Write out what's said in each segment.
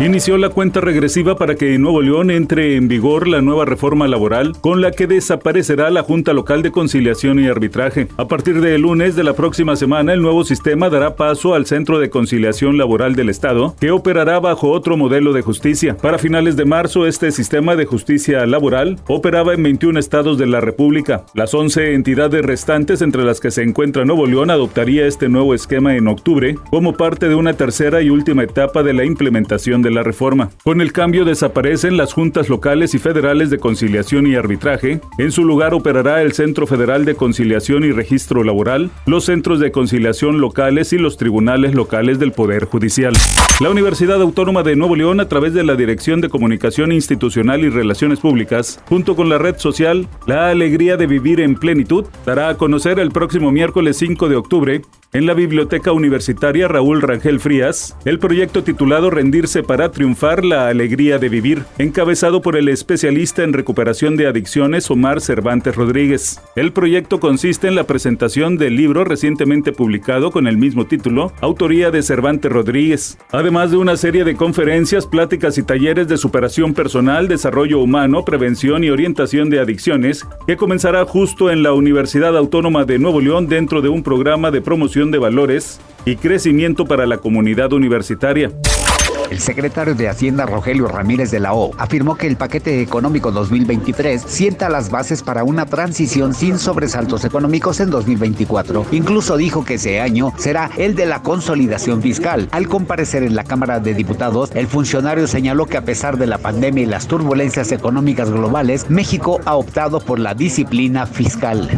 Inició la cuenta regresiva para que en Nuevo León entre en vigor la nueva reforma laboral con la que desaparecerá la Junta Local de Conciliación y Arbitraje. A partir del lunes de la próxima semana, el nuevo sistema dará paso al Centro de Conciliación Laboral del Estado, que operará bajo otro modelo de justicia. Para finales de marzo, este sistema de justicia laboral operaba en 21 estados de la República. Las 11 entidades restantes, entre las que se encuentra Nuevo León, adoptaría este nuevo esquema en octubre como parte de una tercera y última etapa de la implementación de la reforma. Con el cambio desaparecen las juntas locales y federales de conciliación y arbitraje. En su lugar operará el Centro Federal de Conciliación y Registro Laboral, los centros de conciliación locales y los tribunales locales del Poder Judicial. La Universidad Autónoma de Nuevo León, a través de la Dirección de Comunicación Institucional y Relaciones Públicas, junto con la red social La Alegría de Vivir en Plenitud, dará a conocer el próximo miércoles 5 de octubre en la Biblioteca Universitaria Raúl Rangel Frías, el proyecto titulado Rendirse para triunfar la alegría de vivir, encabezado por el especialista en recuperación de adicciones Omar Cervantes Rodríguez. El proyecto consiste en la presentación del libro recientemente publicado con el mismo título, autoría de Cervantes Rodríguez, además de una serie de conferencias, pláticas y talleres de superación personal, desarrollo humano, prevención y orientación de adicciones, que comenzará justo en la Universidad Autónoma de Nuevo León dentro de un programa de promoción de valores y crecimiento para la comunidad universitaria. El secretario de Hacienda Rogelio Ramírez de la O afirmó que el paquete económico 2023 sienta las bases para una transición sin sobresaltos económicos en 2024. Incluso dijo que ese año será el de la consolidación fiscal. Al comparecer en la Cámara de Diputados, el funcionario señaló que a pesar de la pandemia y las turbulencias económicas globales, México ha optado por la disciplina fiscal.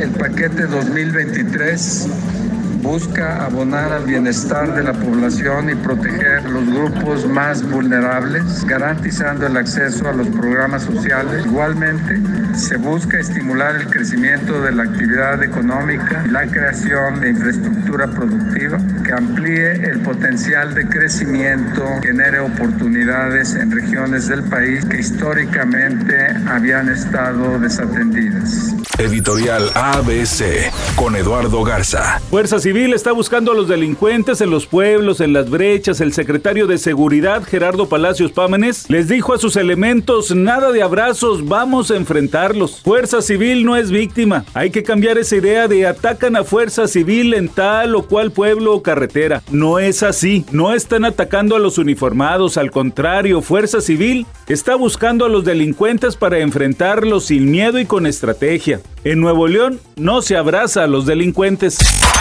El paquete 2023 busca abonar al bienestar de la población y proteger los grupos más vulnerables, garantizando el acceso a los programas sociales. Igualmente, se busca estimular el crecimiento de la actividad económica y la creación de infraestructura productiva que amplíe el potencial de crecimiento, genere oportunidades en regiones del país que históricamente habían estado desatendidas. Editorial ABC con Eduardo Garza. Fuerza Civil está buscando a los delincuentes en los pueblos, en las brechas. El secretario de Seguridad, Gerardo Palacios Pámenes, les dijo a sus elementos, nada de abrazos, vamos a enfrentarlos. Fuerza Civil no es víctima. Hay que cambiar esa idea de atacan a Fuerza Civil en tal o cual pueblo o carretera. No es así. No están atacando a los uniformados. Al contrario, Fuerza Civil está buscando a los delincuentes para enfrentarlos sin miedo y con estrategia. En Nuevo León no se abraza a los delincuentes.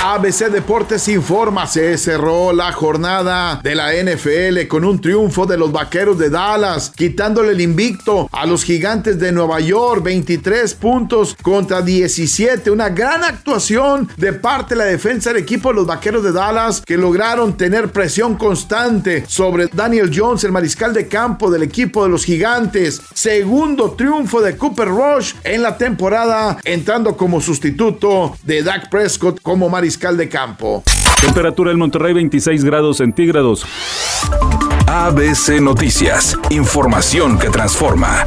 ABC Deportes informa, se cerró la jornada de la NFL con un triunfo de los Vaqueros de Dallas, quitándole el invicto a los Gigantes de Nueva York, 23 puntos contra 17, una gran actuación de parte de la defensa del equipo de los Vaqueros de Dallas que lograron tener presión constante sobre Daniel Jones, el mariscal de campo del equipo de los Gigantes. Segundo triunfo de Cooper Rush en la temporada, entrando como sustituto de Dak Prescott como mariscal de campo. Temperatura en Monterrey 26 grados centígrados. ABC Noticias, información que transforma.